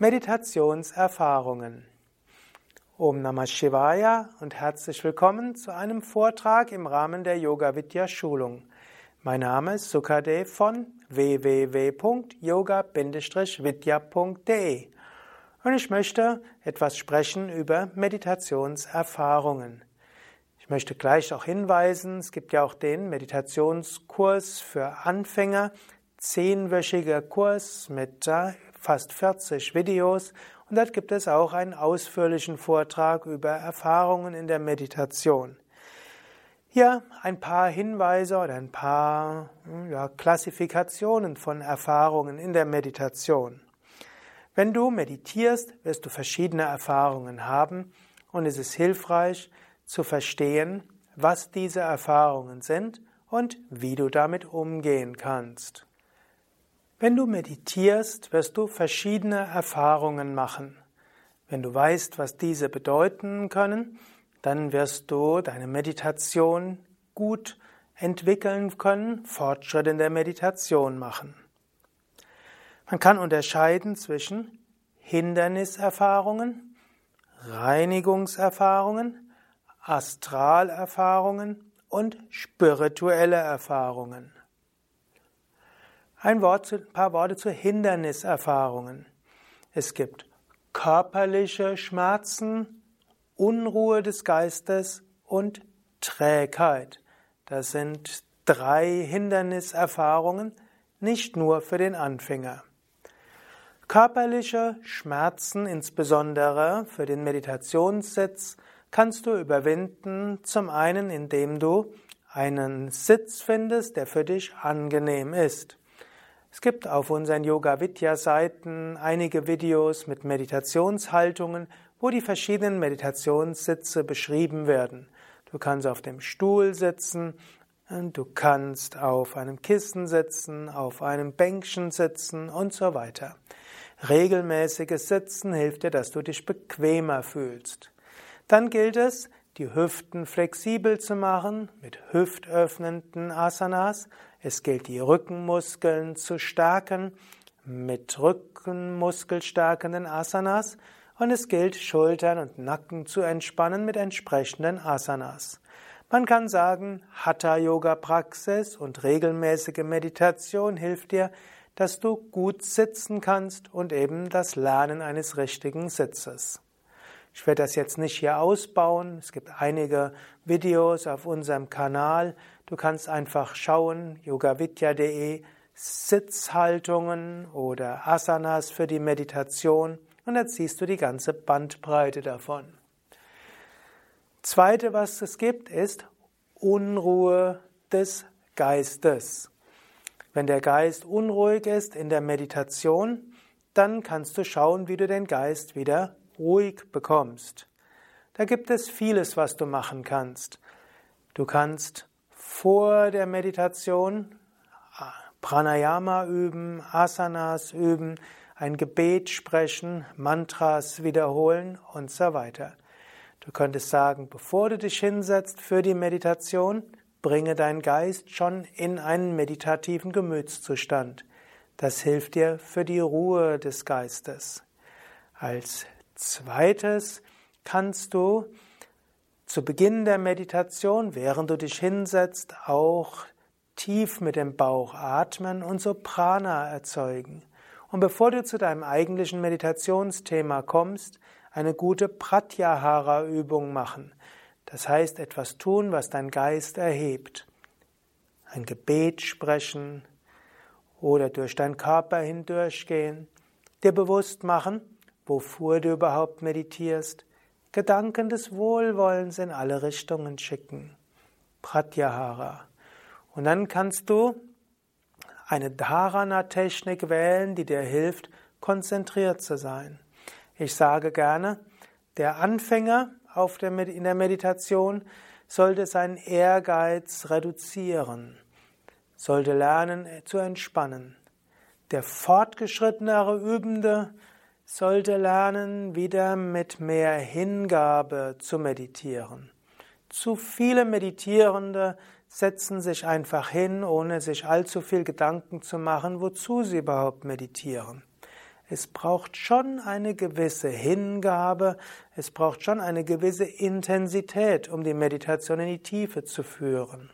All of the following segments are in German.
Meditationserfahrungen. Om Namah Shivaya und herzlich willkommen zu einem Vortrag im Rahmen der Yoga Vidya Schulung. Mein Name ist Sukadev von www.yoga-vidya.de und ich möchte etwas sprechen über Meditationserfahrungen. Ich möchte gleich auch hinweisen, es gibt ja auch den Meditationskurs für Anfänger, zehnwöchiger Kurs mit fast 40 Videos und dort gibt es auch einen ausführlichen Vortrag über Erfahrungen in der Meditation. Hier ein paar Hinweise oder ein paar ja, Klassifikationen von Erfahrungen in der Meditation. Wenn du meditierst, wirst du verschiedene Erfahrungen haben und es ist hilfreich zu verstehen, was diese Erfahrungen sind und wie du damit umgehen kannst. Wenn du meditierst, wirst du verschiedene Erfahrungen machen. Wenn du weißt, was diese bedeuten können, dann wirst du deine Meditation gut entwickeln können, Fortschritt in der Meditation machen. Man kann unterscheiden zwischen Hinderniserfahrungen, Reinigungserfahrungen, Astralerfahrungen und spirituelle Erfahrungen. Ein, Wort, ein paar Worte zu Hinderniserfahrungen. Es gibt körperliche Schmerzen, Unruhe des Geistes und Trägheit. Das sind drei Hinderniserfahrungen, nicht nur für den Anfänger. Körperliche Schmerzen, insbesondere für den Meditationssitz, kannst du überwinden, zum einen indem du einen Sitz findest, der für dich angenehm ist. Es gibt auf unseren Yoga Vidya Seiten einige Videos mit Meditationshaltungen, wo die verschiedenen Meditationssitze beschrieben werden. Du kannst auf dem Stuhl sitzen, du kannst auf einem Kissen sitzen, auf einem Bänkchen sitzen und so weiter. Regelmäßiges Sitzen hilft dir, dass du dich bequemer fühlst. Dann gilt es, die Hüften flexibel zu machen mit hüftöffnenden Asanas, es gilt, die Rückenmuskeln zu stärken mit rückenmuskelstärkenden Asanas und es gilt, Schultern und Nacken zu entspannen mit entsprechenden Asanas. Man kann sagen, Hatha-Yoga-Praxis und regelmäßige Meditation hilft dir, dass du gut sitzen kannst und eben das Lernen eines richtigen Sitzes. Ich werde das jetzt nicht hier ausbauen. Es gibt einige Videos auf unserem Kanal. Du kannst einfach schauen, yogavidya.de, Sitzhaltungen oder Asanas für die Meditation und dann siehst du die ganze Bandbreite davon. Zweite, was es gibt, ist Unruhe des Geistes. Wenn der Geist unruhig ist in der Meditation, dann kannst du schauen, wie du den Geist wieder ruhig bekommst. Da gibt es vieles, was du machen kannst. Du kannst vor der Meditation Pranayama üben, Asanas üben, ein Gebet sprechen, Mantras wiederholen und so weiter. Du könntest sagen, bevor du dich hinsetzt für die Meditation, bringe deinen Geist schon in einen meditativen Gemütszustand. Das hilft dir für die Ruhe des Geistes. Als Zweites kannst du zu Beginn der Meditation, während du dich hinsetzt, auch tief mit dem Bauch atmen und so Prana erzeugen. Und bevor du zu deinem eigentlichen Meditationsthema kommst, eine gute Pratyahara-Übung machen. Das heißt, etwas tun, was dein Geist erhebt. Ein Gebet sprechen oder durch deinen Körper hindurchgehen. Dir bewusst machen, wofür du überhaupt meditierst, Gedanken des Wohlwollens in alle Richtungen schicken. Pratyahara. Und dann kannst du eine Dharana-Technik wählen, die dir hilft, konzentriert zu sein. Ich sage gerne, der Anfänger auf der, in der Meditation sollte seinen Ehrgeiz reduzieren, sollte lernen zu entspannen. Der fortgeschrittenere Übende sollte lernen, wieder mit mehr Hingabe zu meditieren. Zu viele Meditierende setzen sich einfach hin, ohne sich allzu viel Gedanken zu machen, wozu sie überhaupt meditieren. Es braucht schon eine gewisse Hingabe, es braucht schon eine gewisse Intensität, um die Meditation in die Tiefe zu führen.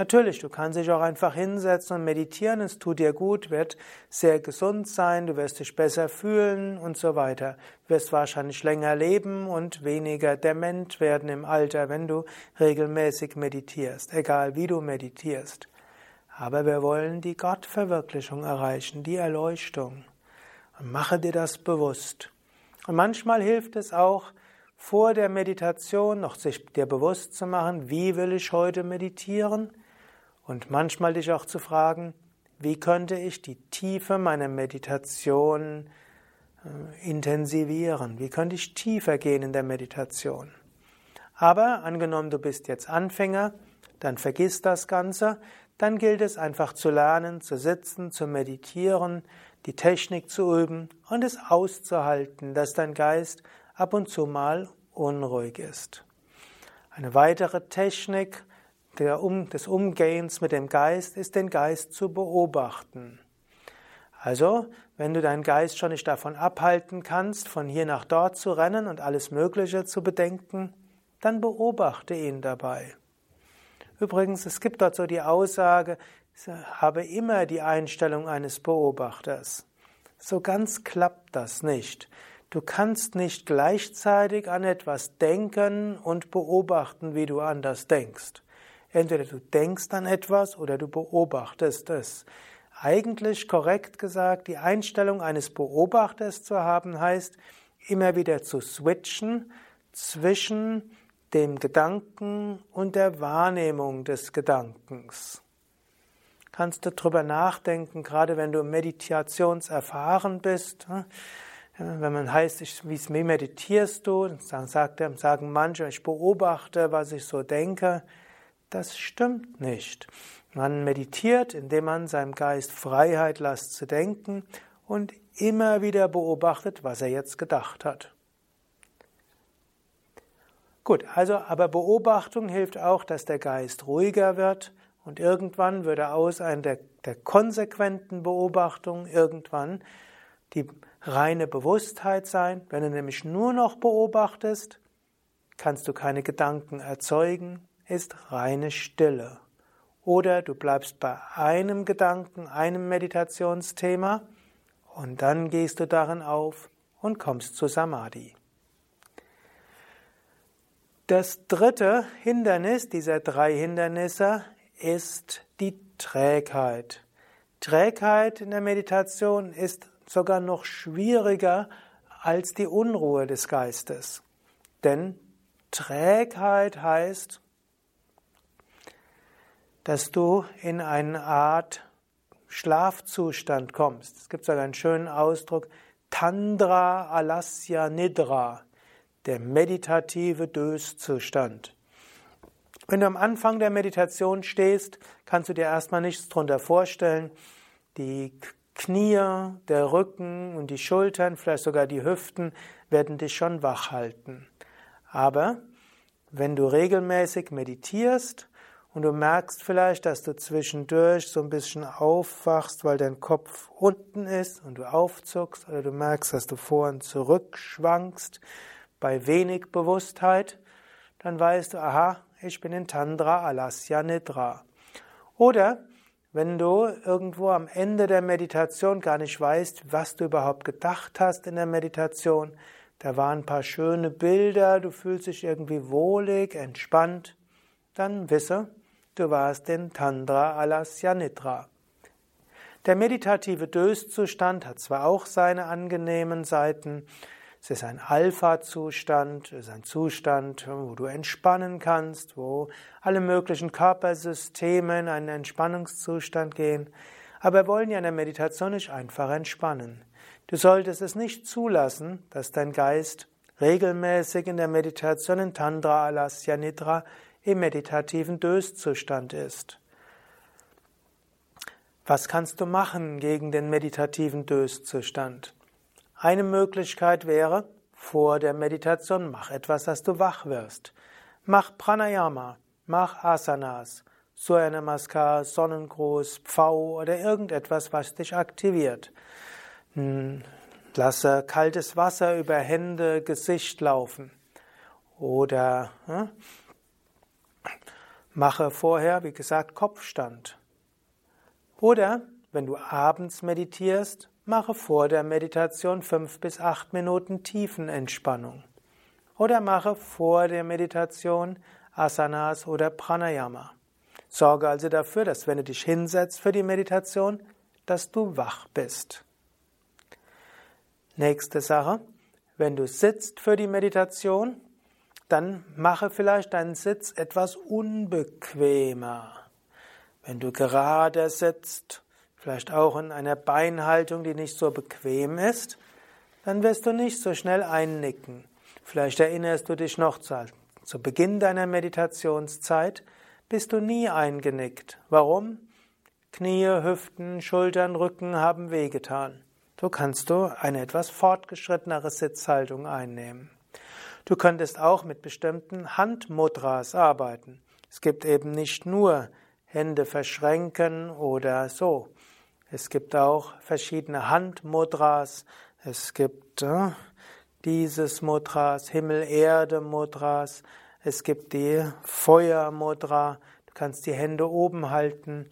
Natürlich, du kannst dich auch einfach hinsetzen und meditieren, es tut dir gut, wird sehr gesund sein, du wirst dich besser fühlen und so weiter. Du wirst wahrscheinlich länger leben und weniger dement werden im Alter, wenn du regelmäßig meditierst, egal wie du meditierst. Aber wir wollen die Gottverwirklichung erreichen, die Erleuchtung. Und mache dir das bewusst. Und manchmal hilft es auch, vor der Meditation noch sich dir bewusst zu machen, wie will ich heute meditieren? Und manchmal dich auch zu fragen, wie könnte ich die Tiefe meiner Meditation äh, intensivieren? Wie könnte ich tiefer gehen in der Meditation? Aber angenommen, du bist jetzt Anfänger, dann vergiss das Ganze, dann gilt es einfach zu lernen, zu sitzen, zu meditieren, die Technik zu üben und es auszuhalten, dass dein Geist ab und zu mal unruhig ist. Eine weitere Technik des Umgehens mit dem Geist ist, den Geist zu beobachten. Also, wenn du deinen Geist schon nicht davon abhalten kannst, von hier nach dort zu rennen und alles Mögliche zu bedenken, dann beobachte ihn dabei. Übrigens, es gibt dort so die Aussage, habe immer die Einstellung eines Beobachters. So ganz klappt das nicht. Du kannst nicht gleichzeitig an etwas denken und beobachten, wie du anders denkst. Entweder du denkst an etwas oder du beobachtest es. Eigentlich korrekt gesagt, die Einstellung eines Beobachters zu haben, heißt immer wieder zu switchen zwischen dem Gedanken und der Wahrnehmung des Gedankens kannst du drüber nachdenken, gerade wenn du meditationserfahren bist. Hm? Wenn man heißt, wie meditierst du, dann sagt er, sagen manche, ich beobachte, was ich so denke. Das stimmt nicht. Man meditiert, indem man seinem Geist Freiheit lässt zu denken und immer wieder beobachtet, was er jetzt gedacht hat. Gut, also aber Beobachtung hilft auch, dass der Geist ruhiger wird und irgendwann würde aus einer der, der konsequenten Beobachtung irgendwann die reine Bewusstheit sein. Wenn du nämlich nur noch beobachtest, kannst du keine Gedanken erzeugen, ist reine Stille. Oder du bleibst bei einem Gedanken, einem Meditationsthema und dann gehst du darin auf und kommst zu Samadhi. Das dritte Hindernis dieser drei Hindernisse ist die Trägheit. Trägheit in der Meditation ist sogar noch schwieriger als die Unruhe des Geistes. Denn Trägheit heißt, dass du in eine Art Schlafzustand kommst. Es gibt sogar einen schönen Ausdruck, Tandra Alasya Nidra, der meditative Döszustand. Wenn du am Anfang der Meditation stehst, kannst du dir erstmal nichts darunter vorstellen. Die Knie, der Rücken und die Schultern, vielleicht sogar die Hüften werden dich schon wach halten. Aber wenn du regelmäßig meditierst und du merkst vielleicht, dass du zwischendurch so ein bisschen aufwachst, weil dein Kopf unten ist und du aufzuckst, oder du merkst, dass du vor und zurück schwankst bei wenig Bewusstheit, dann weißt du, aha, ich bin in Tandra Alasya Nidra. Oder wenn du irgendwo am Ende der Meditation gar nicht weißt, was du überhaupt gedacht hast in der Meditation, da waren ein paar schöne Bilder, du fühlst dich irgendwie wohlig, entspannt, dann wisse, du warst in Tandra Alasya Nidra. Der meditative Döszustand hat zwar auch seine angenehmen Seiten, es ist ein Alpha-Zustand, es ist ein Zustand, wo du entspannen kannst, wo alle möglichen Körpersysteme in einen Entspannungszustand gehen. Aber wir wollen ja in der Meditation nicht einfach entspannen. Du solltest es nicht zulassen, dass dein Geist regelmäßig in der Meditation in Tandra Alasya Nidra im meditativen Döszustand ist. Was kannst du machen gegen den meditativen Döszustand? Eine Möglichkeit wäre, vor der Meditation mach etwas, dass du wach wirst. Mach Pranayama, mach Asanas, Surya Namaskar, Sonnengruß, Pfau oder irgendetwas, was dich aktiviert. Hm, lasse kaltes Wasser über Hände, Gesicht laufen. Oder hm, mache vorher, wie gesagt, Kopfstand. Oder wenn du abends meditierst, mache vor der Meditation fünf bis acht Minuten Tiefenentspannung. Oder mache vor der Meditation Asanas oder Pranayama. Sorge also dafür, dass wenn du dich hinsetzt für die Meditation, dass du wach bist. Nächste Sache, wenn du sitzt für die Meditation, dann mache vielleicht deinen Sitz etwas unbequemer. Wenn du gerade sitzt, vielleicht auch in einer Beinhaltung, die nicht so bequem ist, dann wirst du nicht so schnell einnicken. Vielleicht erinnerst du dich noch zu, Beginn deiner Meditationszeit, bist du nie eingenickt. Warum? Knie, Hüften, Schultern, Rücken haben wehgetan. Du kannst du eine etwas fortgeschrittenere Sitzhaltung einnehmen. Du könntest auch mit bestimmten Handmudras arbeiten. Es gibt eben nicht nur Hände verschränken oder so. Es gibt auch verschiedene Handmudras. Es gibt äh, dieses Mudras, Himmel-Erde-Mudras. Es gibt die Feuermudra, du kannst die Hände oben halten.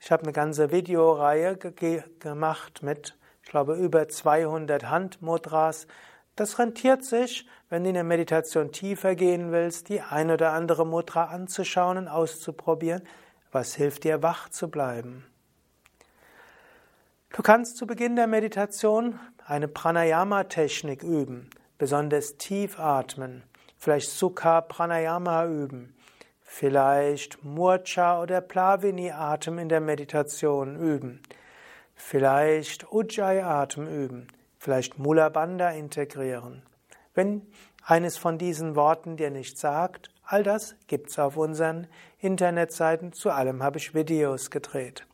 Ich habe eine ganze Videoreihe ge gemacht mit, ich glaube, über 200 Handmudras. Das rentiert sich, wenn du in der Meditation tiefer gehen willst, die ein oder andere Mudra anzuschauen und auszuprobieren. Was hilft dir, wach zu bleiben? Du kannst zu Beginn der Meditation eine Pranayama-Technik üben, besonders tief atmen vielleicht Sukha Pranayama üben, vielleicht Murcha oder Plavini-Atem in der Meditation üben, vielleicht Ujjayi-Atem üben, vielleicht Mula Bandha integrieren. Wenn eines von diesen Worten dir nicht sagt, all das gibt's auf unseren Internetseiten, zu allem habe ich Videos gedreht.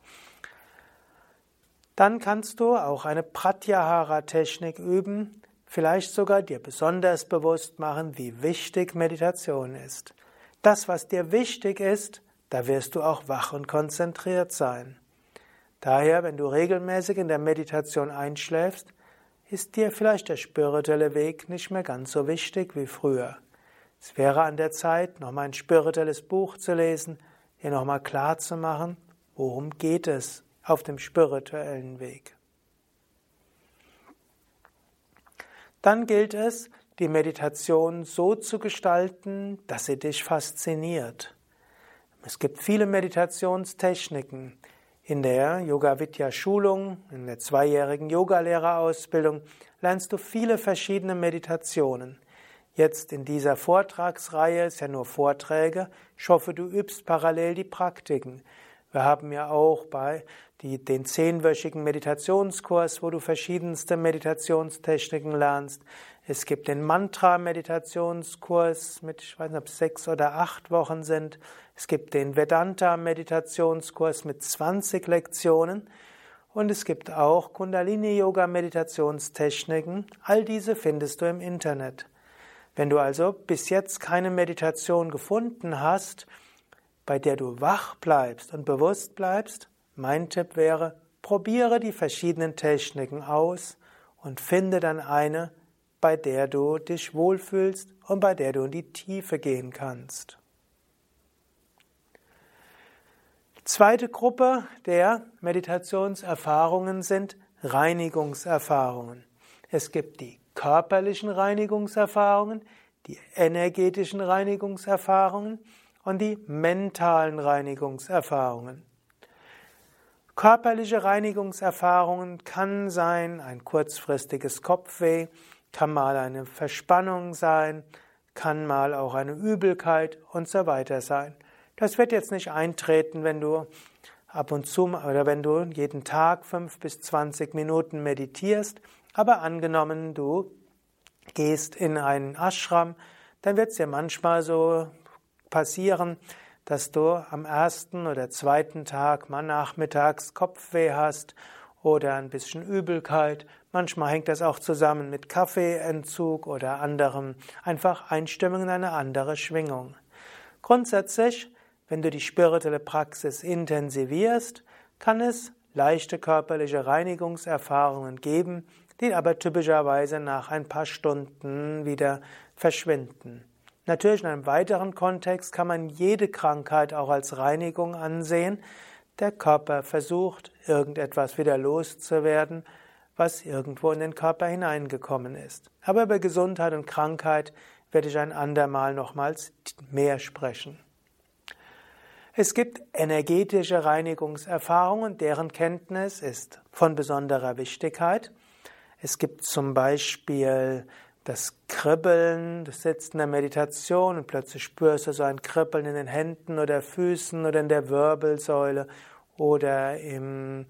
Dann kannst du auch eine Pratyahara-Technik üben, vielleicht sogar dir besonders bewusst machen, wie wichtig Meditation ist. Das, was dir wichtig ist, da wirst du auch wach und konzentriert sein. Daher, wenn du regelmäßig in der Meditation einschläfst, ist dir vielleicht der spirituelle Weg nicht mehr ganz so wichtig wie früher. Es wäre an der Zeit, nochmal ein spirituelles Buch zu lesen, dir nochmal klar zu machen, worum geht es auf dem spirituellen Weg. Dann gilt es, die Meditation so zu gestalten, dass sie dich fasziniert. Es gibt viele Meditationstechniken. In der Yoga Vidya Schulung, in der zweijährigen Yogalehrerausbildung lernst du viele verschiedene Meditationen. Jetzt in dieser Vortragsreihe ist ja nur Vorträge. Ich hoffe, du übst parallel die Praktiken. Wir haben ja auch bei die, den zehnwöchigen Meditationskurs, wo du verschiedenste Meditationstechniken lernst. Es gibt den Mantra-Meditationskurs mit, ich weiß nicht, ob es sechs oder acht Wochen sind. Es gibt den Vedanta-Meditationskurs mit 20 Lektionen. Und es gibt auch Kundalini-Yoga-Meditationstechniken. All diese findest du im Internet. Wenn du also bis jetzt keine Meditation gefunden hast, bei der du wach bleibst und bewusst bleibst, mein Tipp wäre, probiere die verschiedenen Techniken aus und finde dann eine, bei der du dich wohlfühlst und bei der du in die Tiefe gehen kannst. Zweite Gruppe der Meditationserfahrungen sind Reinigungserfahrungen. Es gibt die körperlichen Reinigungserfahrungen, die energetischen Reinigungserfahrungen und die mentalen Reinigungserfahrungen. Körperliche Reinigungserfahrungen kann sein ein kurzfristiges Kopfweh, kann mal eine Verspannung sein, kann mal auch eine Übelkeit und so weiter sein. Das wird jetzt nicht eintreten, wenn du ab und zu oder wenn du jeden Tag fünf bis zwanzig Minuten meditierst, aber angenommen, du gehst in einen Ashram, dann wird es dir manchmal so passieren, dass du am ersten oder zweiten Tag mal nachmittags Kopfweh hast oder ein bisschen Übelkeit. Manchmal hängt das auch zusammen mit Kaffeeentzug oder anderem, einfach Einstimmung in eine andere Schwingung. Grundsätzlich, wenn du die spirituelle Praxis intensivierst, kann es leichte körperliche Reinigungserfahrungen geben, die aber typischerweise nach ein paar Stunden wieder verschwinden. Natürlich in einem weiteren Kontext kann man jede Krankheit auch als Reinigung ansehen. Der Körper versucht, irgendetwas wieder loszuwerden, was irgendwo in den Körper hineingekommen ist. Aber über Gesundheit und Krankheit werde ich ein andermal nochmals mehr sprechen. Es gibt energetische Reinigungserfahrungen, deren Kenntnis ist von besonderer Wichtigkeit. Es gibt zum Beispiel das Kribbeln, du sitzt in der Meditation und plötzlich spürst du so ein Kribbeln in den Händen oder Füßen oder in der Wirbelsäule oder in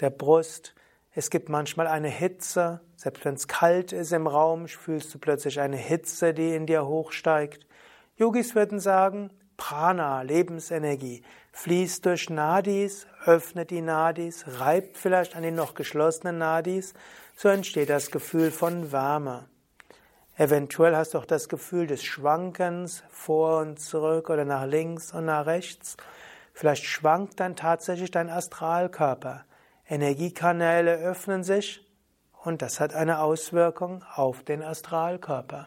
der Brust. Es gibt manchmal eine Hitze, selbst wenn es kalt ist im Raum, fühlst du plötzlich eine Hitze, die in dir hochsteigt. Yogis würden sagen, Prana, Lebensenergie, fließt durch Nadis, öffnet die Nadis, reibt vielleicht an den noch geschlossenen Nadis, so entsteht das Gefühl von Wärme. Eventuell hast du auch das Gefühl des Schwankens vor und zurück oder nach links und nach rechts. Vielleicht schwankt dann tatsächlich dein Astralkörper. Energiekanäle öffnen sich und das hat eine Auswirkung auf den Astralkörper.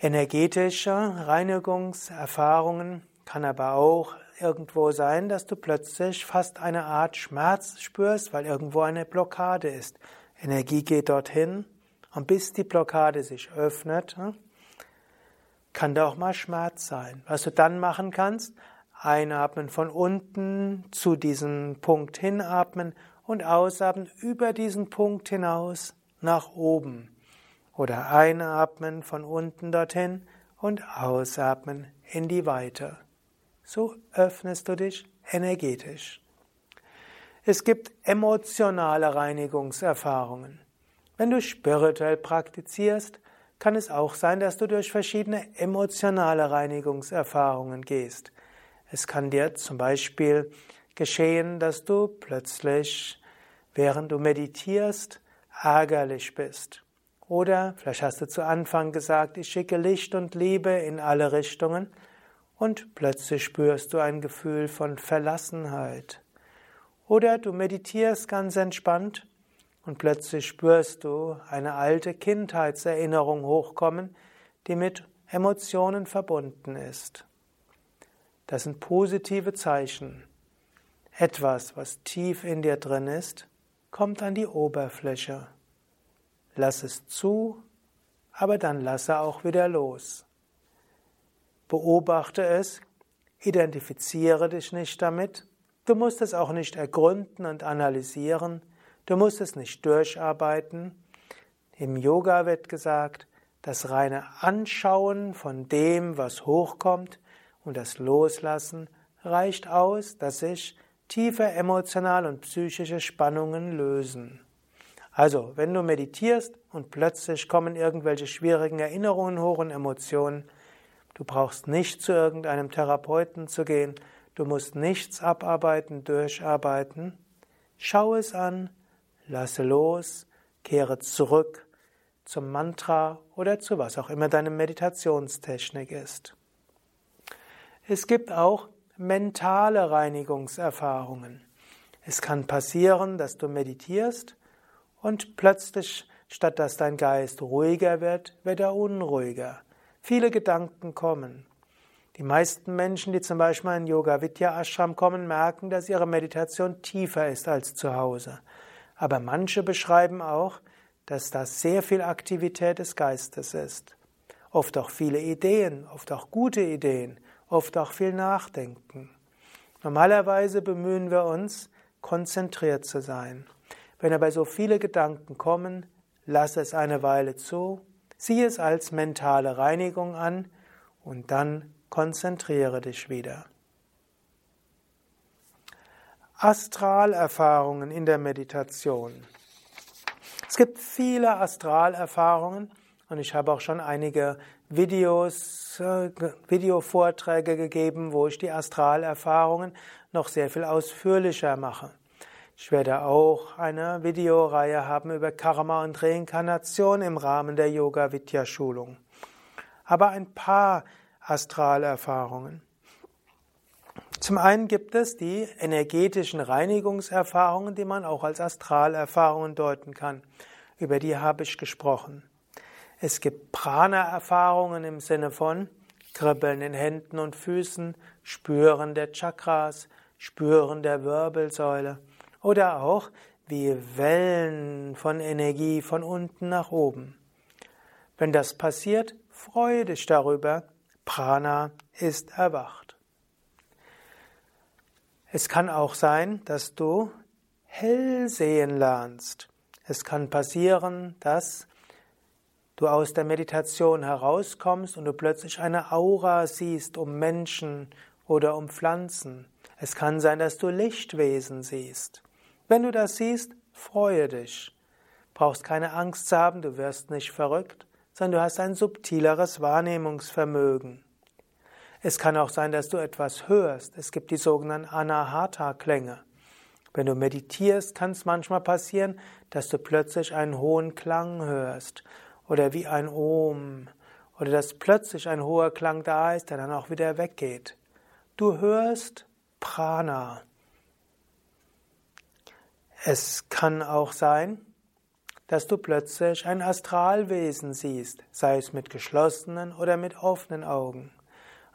Energetische Reinigungserfahrungen kann aber auch irgendwo sein, dass du plötzlich fast eine Art Schmerz spürst, weil irgendwo eine Blockade ist. Energie geht dorthin und bis die Blockade sich öffnet, hm, kann da auch mal Schmerz sein. Was du dann machen kannst, einatmen von unten zu diesem Punkt hinatmen und ausatmen über diesen Punkt hinaus nach oben. Oder einatmen von unten dorthin und ausatmen in die Weite. So öffnest du dich energetisch. Es gibt emotionale Reinigungserfahrungen. Wenn du spirituell praktizierst, kann es auch sein, dass du durch verschiedene emotionale Reinigungserfahrungen gehst. Es kann dir zum Beispiel geschehen, dass du plötzlich, während du meditierst, ärgerlich bist. Oder vielleicht hast du zu Anfang gesagt, ich schicke Licht und Liebe in alle Richtungen und plötzlich spürst du ein Gefühl von Verlassenheit. Oder du meditierst ganz entspannt und plötzlich spürst du eine alte Kindheitserinnerung hochkommen, die mit Emotionen verbunden ist. Das sind positive Zeichen. Etwas, was tief in dir drin ist, kommt an die Oberfläche. Lass es zu, aber dann lasse auch wieder los. Beobachte es, identifiziere dich nicht damit, Du musst es auch nicht ergründen und analysieren. Du musst es nicht durcharbeiten. Im Yoga wird gesagt, das reine Anschauen von dem, was hochkommt und das Loslassen reicht aus, dass sich tiefe emotionale und psychische Spannungen lösen. Also, wenn du meditierst und plötzlich kommen irgendwelche schwierigen Erinnerungen hoch und Emotionen, du brauchst nicht zu irgendeinem Therapeuten zu gehen, Du musst nichts abarbeiten, durcharbeiten. Schau es an, lasse los, kehre zurück zum Mantra oder zu was auch immer deine Meditationstechnik ist. Es gibt auch mentale Reinigungserfahrungen. Es kann passieren, dass du meditierst und plötzlich, statt dass dein Geist ruhiger wird, wird er unruhiger. Viele Gedanken kommen. Die meisten Menschen, die zum Beispiel in Yoga Vidya Ashram kommen, merken, dass ihre Meditation tiefer ist als zu Hause. Aber manche beschreiben auch, dass das sehr viel Aktivität des Geistes ist. Oft auch viele Ideen, oft auch gute Ideen, oft auch viel Nachdenken. Normalerweise bemühen wir uns, konzentriert zu sein. Wenn aber so viele Gedanken kommen, lass es eine Weile zu, sieh es als mentale Reinigung an und dann konzentriere dich wieder. Astralerfahrungen in der Meditation. Es gibt viele Astralerfahrungen und ich habe auch schon einige Videos, äh, Videovorträge gegeben, wo ich die Astralerfahrungen noch sehr viel ausführlicher mache. Ich werde auch eine Videoreihe haben über Karma und Reinkarnation im Rahmen der Yoga Vidya Schulung. Aber ein paar Astralerfahrungen. Zum einen gibt es die energetischen Reinigungserfahrungen, die man auch als Astralerfahrungen deuten kann. Über die habe ich gesprochen. Es gibt Prana-Erfahrungen im Sinne von Kribbeln in Händen und Füßen, Spüren der Chakras, Spüren der Wirbelsäule oder auch wie Wellen von Energie von unten nach oben. Wenn das passiert, freue dich darüber. Prana ist erwacht. Es kann auch sein, dass du hell sehen lernst. Es kann passieren, dass du aus der Meditation herauskommst und du plötzlich eine Aura siehst um Menschen oder um Pflanzen. Es kann sein, dass du Lichtwesen siehst. Wenn du das siehst, freue dich. Brauchst keine Angst zu haben, du wirst nicht verrückt, sondern du hast ein subtileres Wahrnehmungsvermögen. Es kann auch sein, dass du etwas hörst. Es gibt die sogenannten Anahata-Klänge. Wenn du meditierst, kann es manchmal passieren, dass du plötzlich einen hohen Klang hörst oder wie ein Om oder dass plötzlich ein hoher Klang da ist, der dann auch wieder weggeht. Du hörst Prana. Es kann auch sein, dass du plötzlich ein Astralwesen siehst, sei es mit geschlossenen oder mit offenen Augen.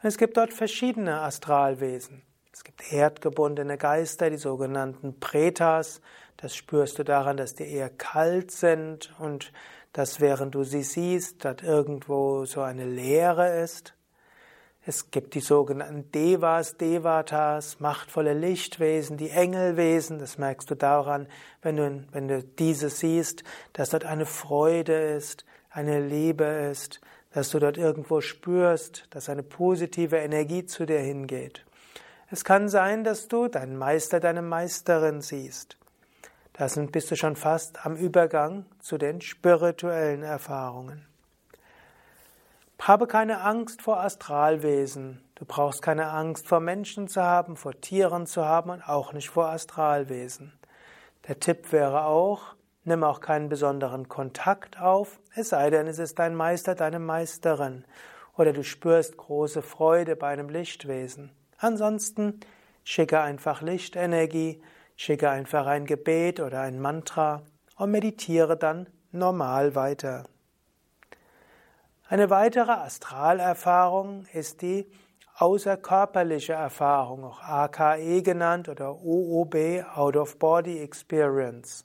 Und es gibt dort verschiedene Astralwesen. Es gibt erdgebundene Geister, die sogenannten Pretas. Das spürst du daran, dass die eher kalt sind und dass während du sie siehst, dort irgendwo so eine Leere ist. Es gibt die sogenannten Devas, Devatas, machtvolle Lichtwesen, die Engelwesen. Das merkst du daran, wenn du, wenn du diese siehst, dass dort eine Freude ist, eine Liebe ist, dass du dort irgendwo spürst, dass eine positive Energie zu dir hingeht. Es kann sein, dass du deinen Meister, deine Meisterin siehst. Da bist du schon fast am Übergang zu den spirituellen Erfahrungen. Habe keine Angst vor Astralwesen. Du brauchst keine Angst vor Menschen zu haben, vor Tieren zu haben und auch nicht vor Astralwesen. Der Tipp wäre auch, Nimm auch keinen besonderen Kontakt auf, es sei denn, es ist dein Meister, deine Meisterin, oder du spürst große Freude bei einem Lichtwesen. Ansonsten schicke einfach Lichtenergie, schicke einfach ein Gebet oder ein Mantra und meditiere dann normal weiter. Eine weitere Astralerfahrung ist die außerkörperliche Erfahrung, auch AKE genannt oder OOB, Out of Body Experience.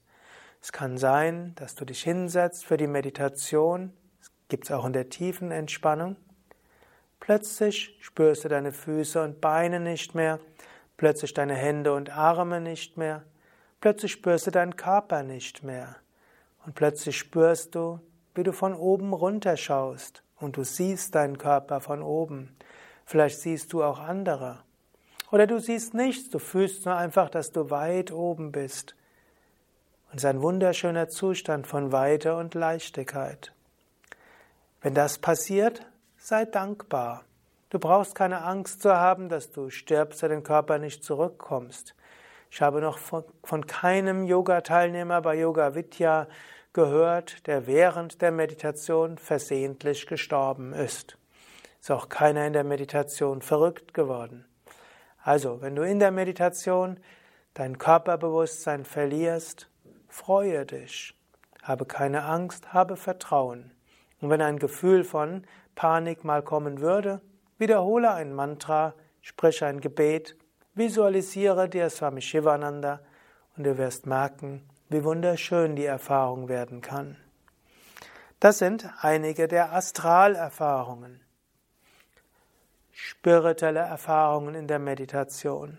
Es kann sein, dass du dich hinsetzt für die Meditation, gibt es auch in der tiefen Entspannung. Plötzlich spürst du deine Füße und Beine nicht mehr, plötzlich deine Hände und Arme nicht mehr, plötzlich spürst du deinen Körper nicht mehr und plötzlich spürst du, wie du von oben runter schaust und du siehst deinen Körper von oben. Vielleicht siehst du auch andere. Oder du siehst nichts, du fühlst nur einfach, dass du weit oben bist. Und es ist ein wunderschöner Zustand von Weite und Leichtigkeit. Wenn das passiert, sei dankbar. Du brauchst keine Angst zu haben, dass du stirbst oder den Körper nicht zurückkommst. Ich habe noch von, von keinem Yoga-Teilnehmer bei Yoga Vidya gehört, der während der Meditation versehentlich gestorben ist. Ist auch keiner in der Meditation verrückt geworden. Also, wenn du in der Meditation dein Körperbewusstsein verlierst, freue dich. Habe keine Angst, habe Vertrauen. Und wenn ein Gefühl von Panik mal kommen würde, wiederhole ein Mantra, sprich ein Gebet, visualisiere dir Swami Shivananda und du wirst merken, wie wunderschön die Erfahrung werden kann. Das sind einige der Astralerfahrungen. Spirituelle Erfahrungen in der Meditation.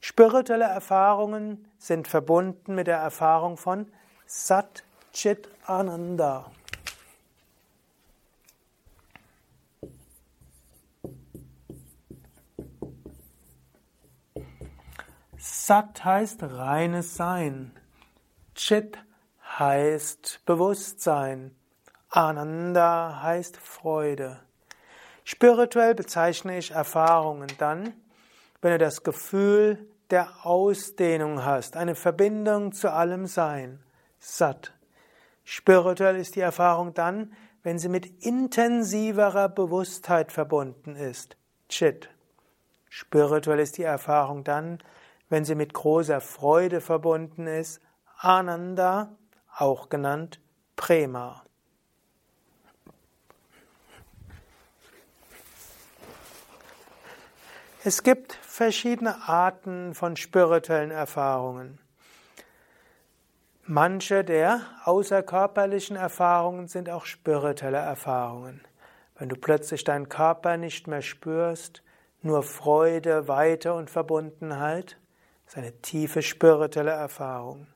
Spirituelle Erfahrungen sind verbunden mit der Erfahrung von Sat Chit Ananda. Sat heißt reines Sein. Chit heißt Bewusstsein. Ananda heißt Freude. Spirituell bezeichne ich Erfahrungen dann, wenn du das Gefühl der Ausdehnung hast, eine Verbindung zu allem Sein, satt. Spirituell ist die Erfahrung dann, wenn sie mit intensiverer Bewusstheit verbunden ist, Chit. Spirituell ist die Erfahrung dann, wenn sie mit großer Freude verbunden ist, Ananda, auch genannt Prema. Es gibt verschiedene Arten von spirituellen Erfahrungen. Manche der außerkörperlichen Erfahrungen sind auch spirituelle Erfahrungen. Wenn du plötzlich deinen Körper nicht mehr spürst, nur Freude, Weite und Verbundenheit, ist eine tiefe spirituelle Erfahrung.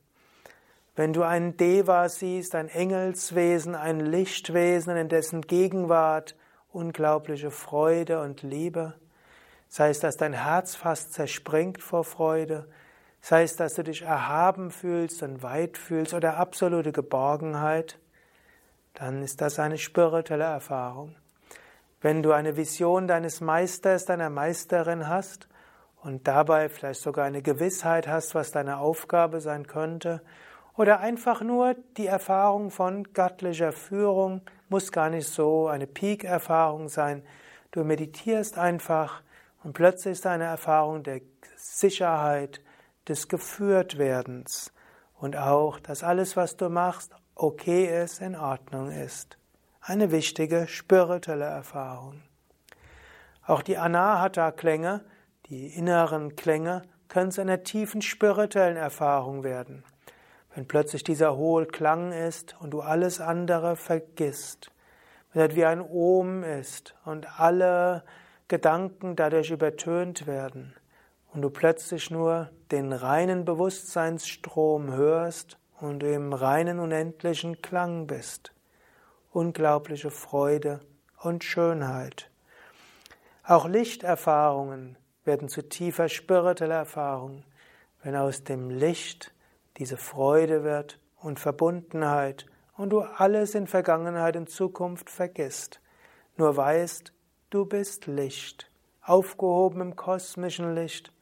Wenn du einen Deva siehst, ein Engelswesen, ein Lichtwesen, in dessen Gegenwart unglaubliche Freude und Libe, sei es, dass dein Herz fast zerspringt vor Freude, sei es, dass du dich erhaben fühlst und weit fühlst oder absolute Geborgenheit, dann ist das eine spirituelle Erfahrung. Wenn du eine Vision deines Meisters, deiner Meisterin hast und dabei vielleicht sogar eine Gewissheit hast, was deine Aufgabe sein könnte, oder einfach nur die Erfahrung von göttlicher Führung, muss gar nicht so eine Peak-Erfahrung sein. Du meditierst einfach und plötzlich ist eine Erfahrung der Sicherheit, des Geführtwerdens und auch, dass alles, was du machst, okay ist, in Ordnung ist. Eine wichtige spirituelle Erfahrung. Auch die Anahata-Klänge, die inneren Klänge, können zu einer tiefen spirituellen Erfahrung werden. Wenn plötzlich dieser hohe Klang ist und du alles andere vergisst, wenn er wie ein Ohm ist und alle Gedanken dadurch übertönt werden und du plötzlich nur den reinen Bewusstseinsstrom hörst und im reinen unendlichen Klang bist. Unglaubliche Freude und Schönheit. Auch Lichterfahrungen werden zu tiefer spiritueller Erfahrung, wenn aus dem Licht diese Freude wird und Verbundenheit und du alles in Vergangenheit und Zukunft vergisst, nur weißt, Du bist Licht, aufgehoben im kosmischen Licht,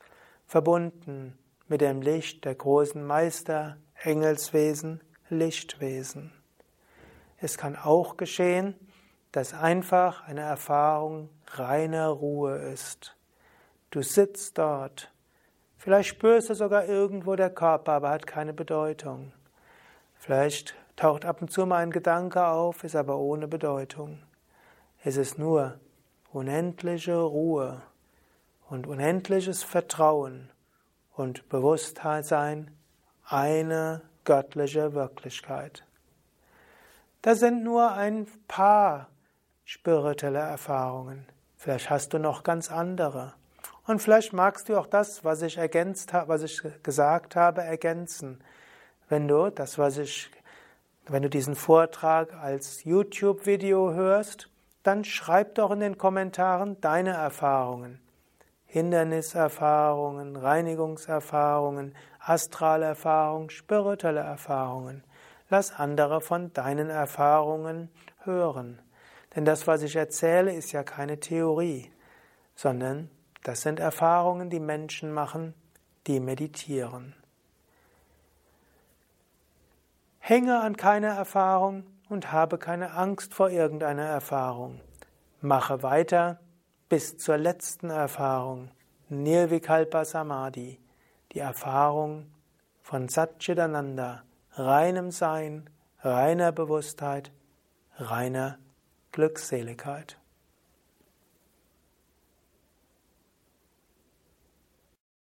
verbunden mit dem Licht der großen Meister, Engelswesen, Lichtwesen. Es kann auch geschehen, dass einfach eine Erfahrung reiner Ruhe ist. Du sitzt dort. Vielleicht spürst du sogar irgendwo der Körper, aber hat keine Bedeutung. Vielleicht taucht ab und zu mal ein Gedanke auf, ist aber ohne Bedeutung. Es ist nur unendliche Ruhe und unendliches Vertrauen und Bewusstheit sein, eine göttliche Wirklichkeit. Das sind nur ein paar spirituelle Erfahrungen. Vielleicht hast du noch ganz andere. Und vielleicht magst du auch das, was ich ergänzt habe, was ich gesagt habe, ergänzen. Wenn du das, was ich, wenn du diesen Vortrag als YouTube-Video hörst, dann schreib doch in den Kommentaren deine Erfahrungen. Hinderniserfahrungen, Reinigungserfahrungen, astrale Erfahrungen, spirituelle Erfahrungen. Lass andere von deinen Erfahrungen hören. Denn das, was ich erzähle, ist ja keine Theorie, sondern das sind Erfahrungen, die Menschen machen, die meditieren. Hänge an keiner Erfahrung, und habe keine Angst vor irgendeiner Erfahrung. Mache weiter bis zur letzten Erfahrung, Nirvikalpa Samadhi, die Erfahrung von Satchitananda, reinem Sein, reiner Bewusstheit, reiner Glückseligkeit.